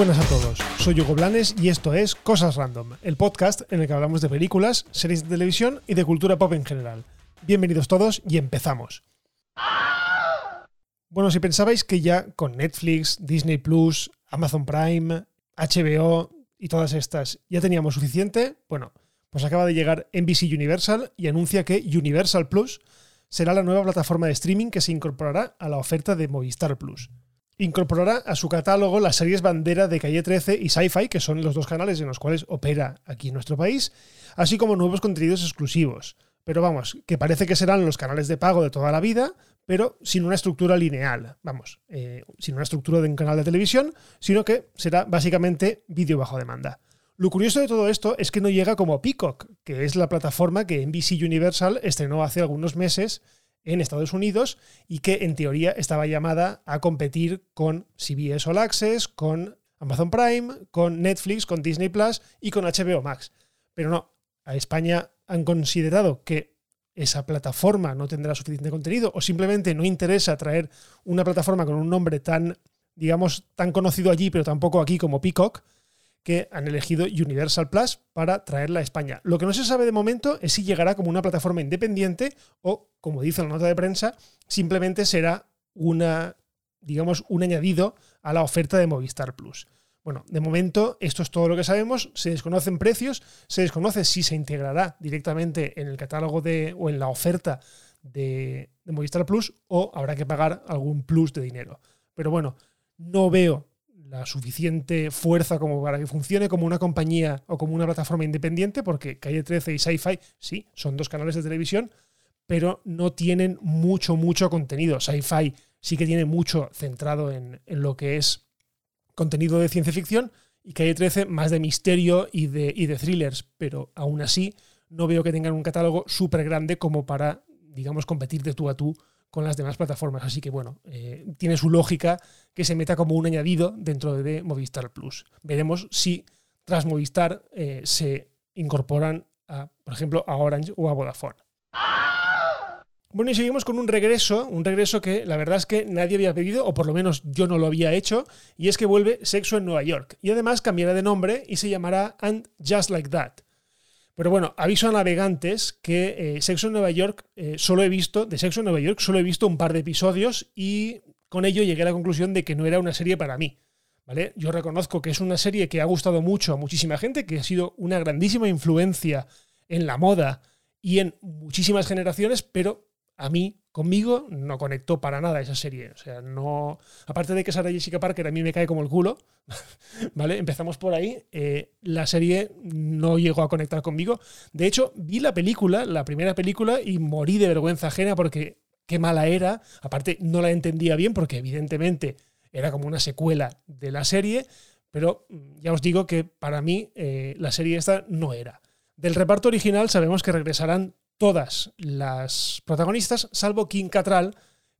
buenas a todos. Soy Hugo Blanes y esto es Cosas Random, el podcast en el que hablamos de películas, series de televisión y de cultura pop en general. Bienvenidos todos y empezamos. Bueno, si pensabais que ya con Netflix, Disney Plus, Amazon Prime, HBO y todas estas ya teníamos suficiente, bueno, pues acaba de llegar NBC Universal y anuncia que Universal Plus será la nueva plataforma de streaming que se incorporará a la oferta de Movistar Plus. Incorporará a su catálogo las series bandera de Calle 13 y Sci-Fi, que son los dos canales en los cuales opera aquí en nuestro país, así como nuevos contenidos exclusivos. Pero vamos, que parece que serán los canales de pago de toda la vida, pero sin una estructura lineal, vamos, eh, sin una estructura de un canal de televisión, sino que será básicamente vídeo bajo demanda. Lo curioso de todo esto es que no llega como Peacock, que es la plataforma que NBC Universal estrenó hace algunos meses en Estados Unidos y que en teoría estaba llamada a competir con CBS All Access, con Amazon Prime, con Netflix, con Disney Plus y con HBO Max. Pero no, a España han considerado que esa plataforma no tendrá suficiente contenido o simplemente no interesa traer una plataforma con un nombre tan, digamos, tan conocido allí, pero tampoco aquí como Peacock, que han elegido Universal Plus para traerla a España. Lo que no se sabe de momento es si llegará como una plataforma independiente o, como dice la nota de prensa, simplemente será una, digamos, un añadido a la oferta de Movistar Plus. Bueno, de momento esto es todo lo que sabemos, se desconocen precios, se desconoce si se integrará directamente en el catálogo de, o en la oferta de, de Movistar Plus o habrá que pagar algún plus de dinero. Pero bueno, no veo la suficiente fuerza como para que funcione como una compañía o como una plataforma independiente, porque Calle 13 y Sci-Fi, sí, son dos canales de televisión, pero no tienen mucho, mucho contenido. Sci-Fi sí que tiene mucho centrado en, lo que es contenido de ciencia ficción y Calle 13 más de misterio y de, y de thrillers, pero aún así no veo que tengan un catálogo súper grande como para, digamos, competir de tú a tú con las demás plataformas. Así que bueno, eh, tiene su lógica que se meta como un añadido dentro de Movistar Plus. Veremos si tras Movistar eh, se incorporan, a, por ejemplo, a Orange o a Vodafone. Bueno, y seguimos con un regreso, un regreso que la verdad es que nadie había pedido, o por lo menos yo no lo había hecho, y es que vuelve Sexo en Nueva York. Y además cambiará de nombre y se llamará And Just Like That. Pero bueno, aviso a navegantes que eh, Sexo en Nueva York eh, solo he visto, de Sexo en Nueva York solo he visto un par de episodios y con ello llegué a la conclusión de que no era una serie para mí. ¿Vale? Yo reconozco que es una serie que ha gustado mucho a muchísima gente, que ha sido una grandísima influencia en la moda y en muchísimas generaciones, pero a mí, conmigo, no conectó para nada esa serie. O sea, no. Aparte de que Sarah Jessica Parker a mí me cae como el culo, ¿vale? Empezamos por ahí. Eh, la serie no llegó a conectar conmigo. De hecho, vi la película, la primera película, y morí de vergüenza ajena porque qué mala era. Aparte, no la entendía bien porque, evidentemente, era como una secuela de la serie. Pero mm, ya os digo que para mí eh, la serie esta no era. Del reparto original sabemos que regresarán todas las protagonistas, salvo Kim Catral,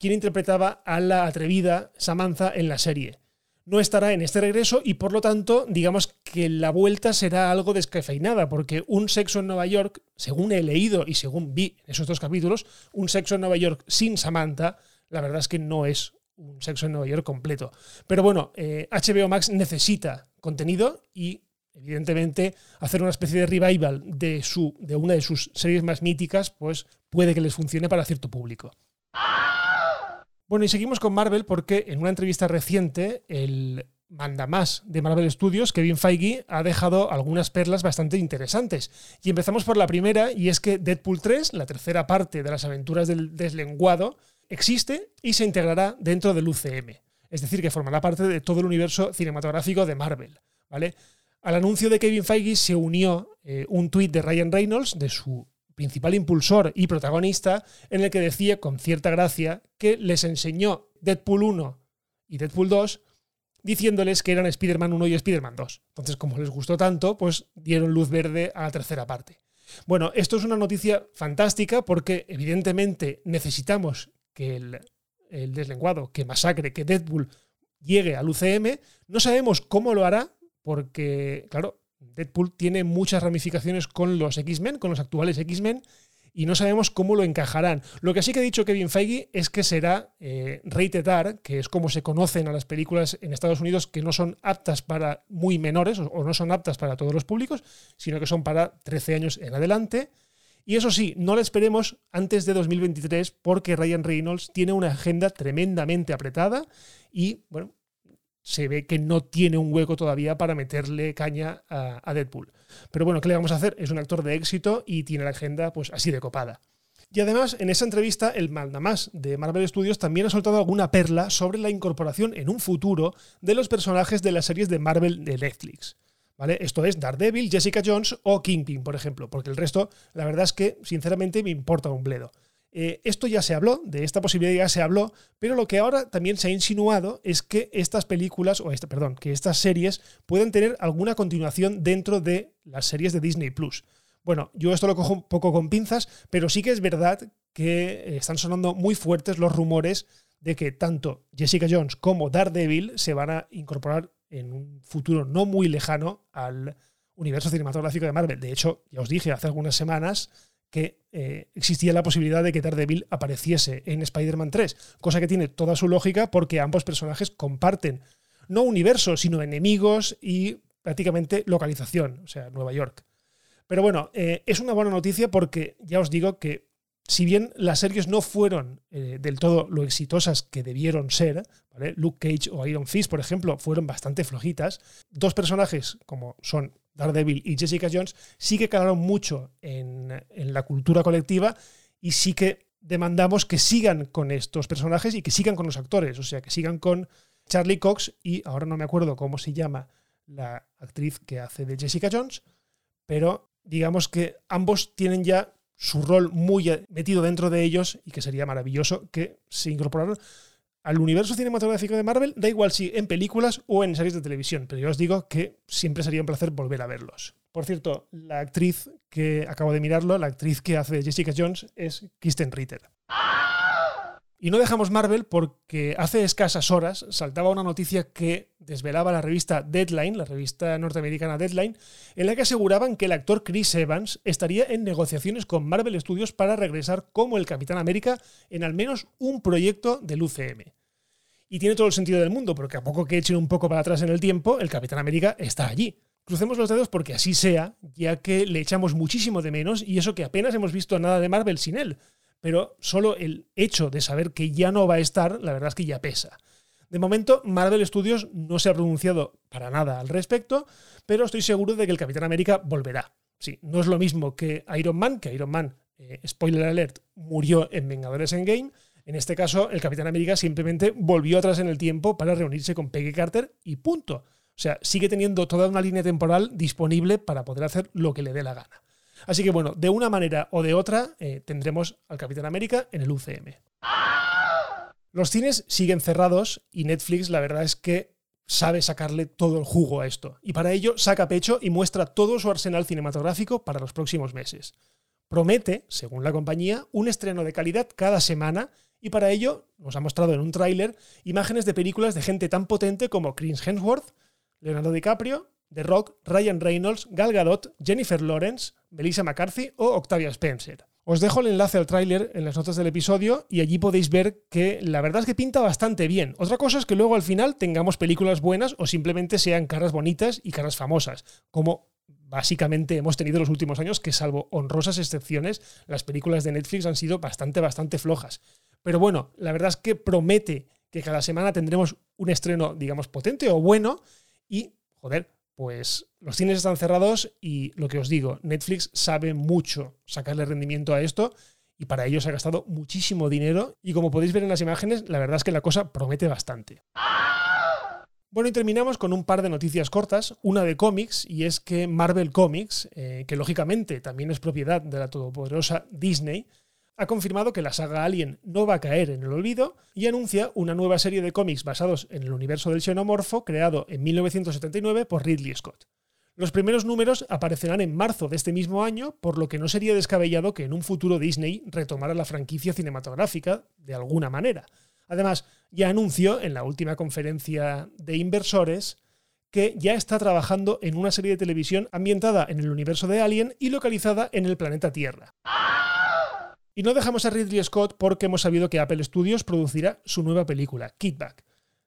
quien interpretaba a la atrevida Samantha en la serie. No estará en este regreso y por lo tanto, digamos que la vuelta será algo descafeinada, porque un sexo en Nueva York, según he leído y según vi en esos dos capítulos, un sexo en Nueva York sin Samantha, la verdad es que no es un sexo en Nueva York completo. Pero bueno, HBO eh, Max necesita contenido y evidentemente, hacer una especie de revival de, su, de una de sus series más míticas, pues puede que les funcione para cierto público. Bueno, y seguimos con Marvel porque en una entrevista reciente, el mandamás de Marvel Studios, Kevin Feige, ha dejado algunas perlas bastante interesantes. Y empezamos por la primera, y es que Deadpool 3, la tercera parte de las aventuras del deslenguado, existe y se integrará dentro del UCM. Es decir, que formará parte de todo el universo cinematográfico de Marvel. ¿Vale? Al anuncio de Kevin Feige se unió eh, un tuit de Ryan Reynolds, de su principal impulsor y protagonista, en el que decía con cierta gracia que les enseñó Deadpool 1 y Deadpool 2 diciéndoles que eran Spider-Man 1 y Spider-Man 2. Entonces, como les gustó tanto, pues dieron luz verde a la tercera parte. Bueno, esto es una noticia fantástica porque evidentemente necesitamos que el, el deslenguado, que Masacre, que Deadpool llegue al UCM. No sabemos cómo lo hará, porque, claro, Deadpool tiene muchas ramificaciones con los X-Men, con los actuales X-Men, y no sabemos cómo lo encajarán. Lo que sí que ha dicho Kevin Feige es que será eh, rated R, que es como se conocen a las películas en Estados Unidos que no son aptas para muy menores o no son aptas para todos los públicos, sino que son para 13 años en adelante. Y eso sí, no la esperemos antes de 2023 porque Ryan Reynolds tiene una agenda tremendamente apretada y, bueno, se ve que no tiene un hueco todavía para meterle caña a, Deadpool. Pero bueno, ¿qué le vamos a hacer? Es un actor de éxito y tiene la agenda pues así de copada. Y además, en esa entrevista, el mandamás de Marvel Studios también ha soltado alguna perla sobre la incorporación en un futuro de los personajes de las series de Marvel de Netflix. ¿Vale? Esto es Daredevil, Jessica Jones o Kingpin, por ejemplo, porque el resto, la verdad es que, sinceramente, me importa un bledo. Eh, esto ya se habló, de esta posibilidad ya se habló, pero lo que ahora también se ha insinuado es que estas películas, o este, perdón, que estas series pueden tener alguna continuación dentro de las series de Disney Plus. Bueno, yo esto lo cojo un poco con pinzas, pero sí que es verdad que eh, están sonando muy fuertes los rumores de que tanto Jessica Jones como Daredevil se van a incorporar en un futuro no muy lejano al universo cinematográfico de Marvel. De hecho, ya os dije hace algunas semanas que eh, existía la posibilidad de que Daredevil apareciese en Spider-Man 3, cosa que tiene toda su lógica porque ambos personajes comparten no universo, sino enemigos y prácticamente localización, o sea, Nueva York. Pero bueno, eh, es una buena noticia porque ya os digo que si bien las series no fueron eh, del todo lo exitosas que debieron ser, Luke Cage o Iron Fist, por ejemplo, fueron bastante flojitas, dos personajes como son Daredevil y Jessica Jones sí que calaron mucho en, la cultura colectiva y sí que demandamos que sigan con estos personajes y que sigan con los actores, o sea, que sigan con Charlie Cox y ahora no me acuerdo cómo se llama la actriz que hace de Jessica Jones, pero digamos que ambos tienen ya su rol muy metido dentro de ellos y que sería maravilloso que se incorporaran al universo cinematográfico de Marvel, da igual si en películas o en series de televisión, pero yo os digo que siempre sería un placer volver a verlos. Por cierto, la actriz que acabo de mirarlo, la actriz que hace Jessica Jones es Kristen Ritter. Y no dejamos Marvel porque hace escasas horas saltaba una noticia que desvelaba la revista Deadline, la revista norteamericana Deadline, en la que aseguraban que el actor Chris Evans estaría en negociaciones con Marvel Studios para regresar como el Capitán América en al menos un proyecto del UCM. Y tiene todo el sentido del mundo, porque a poco que echen un poco para atrás en el tiempo, el Capitán América está allí. Crucemos los dedos porque así sea, ya que le echamos muchísimo de menos y eso que apenas hemos visto nada de Marvel sin él pero solo el hecho de saber que ya no va a estar, la verdad es que ya pesa. De momento, Marvel Studios no se ha pronunciado para nada al respecto, pero estoy seguro de que el Capitán América volverá. Sí, no es lo mismo que Iron Man, que Iron Man, eh, spoiler alert, murió en Vengadores Endgame. En este caso, el Capitán América simplemente volvió atrás en el tiempo para reunirse con Peggy Carter y punto. O sea, sigue teniendo toda una línea temporal disponible para poder hacer lo que le dé la gana. Así que bueno, de una manera o de otra eh, tendremos al Capitán América en el UCM. Los cines siguen cerrados y Netflix la verdad es que sabe sacarle todo el jugo a esto. Y para ello saca pecho y muestra todo su arsenal cinematográfico para los próximos meses. Promete, según la compañía, un estreno de calidad cada semana y para ello nos ha mostrado en un tráiler imágenes de películas de gente tan potente como Chris Hemsworth, Leonardo DiCaprio, The Rock, Ryan Reynolds, Gal Gadot, Jennifer Lawrence, Melissa McCarthy o Octavia Spencer. Os dejo el enlace al tráiler en las notas del episodio y allí podéis ver que la verdad es que pinta bastante bien. Otra cosa es que luego al final tengamos películas buenas o simplemente sean caras bonitas y caras famosas, como básicamente hemos tenido los últimos años, que salvo honrosas excepciones, las películas de Netflix han sido bastante, bastante flojas. Pero bueno, la verdad es que promete que cada semana tendremos un estreno, digamos, potente o bueno y, joder, pues los cines están cerrados y lo que os digo, Netflix sabe mucho sacarle rendimiento a esto y para ello se ha gastado muchísimo dinero y como podéis ver en las imágenes, la verdad es que la cosa promete bastante. Bueno, y terminamos con un par de noticias cortas, una de cómics, y es que Marvel Comics, eh, que lógicamente también es propiedad de la todopoderosa Disney, ha confirmado que la saga Alien no va a caer en el olvido y anuncia una nueva serie de cómics basados en el universo del xenomorfo creado en 1979 por Ridley Scott. Los primeros números aparecerán en marzo de este mismo año, por lo que no sería descabellado que en un futuro Disney retomara la franquicia cinematográfica de alguna manera. Además, ya anunció en la última conferencia de inversores que ya está trabajando en una serie de televisión ambientada en el universo de Alien y localizada en el planeta Tierra. Y no dejamos a Ridley Scott porque hemos sabido que Apple Studios producirá su nueva película, Kidback.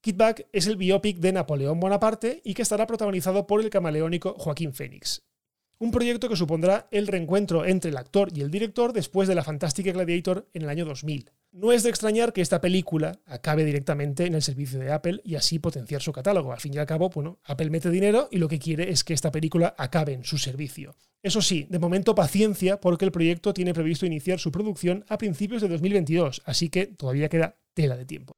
Kidback es el biopic de Napoleón Bonaparte y que estará protagonizado por el camaleónico Joaquín Phoenix. Un proyecto que supondrá el reencuentro entre el actor y el director después de la fantástica Gladiator en el año 2000. No es de extrañar que esta película acabe directamente en el servicio de Apple y así potenciar su catálogo. Al fin y al cabo, bueno, Apple mete dinero y lo que quiere es que esta película acabe en su servicio. Eso sí, de momento paciencia porque el proyecto tiene previsto iniciar su producción a principios de 2022, así que todavía queda tela de tiempo.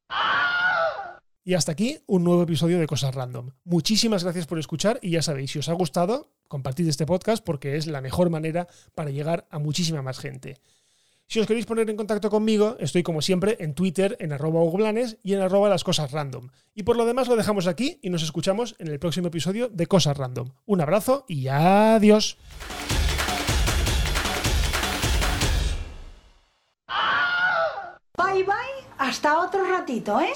Y hasta aquí un nuevo episodio de Cosas Random. Muchísimas gracias por escuchar y ya sabéis, si os ha gustado, compartid este podcast porque es la mejor manera para llegar a muchísima más gente. Si os queréis poner en contacto conmigo, estoy como siempre en Twitter, en arroba y en arroba las cosas random. Y por lo demás lo dejamos aquí y nos escuchamos en el próximo episodio de Cosas Random. Un abrazo y adiós. Bye bye, hasta otro ratito, ¿eh?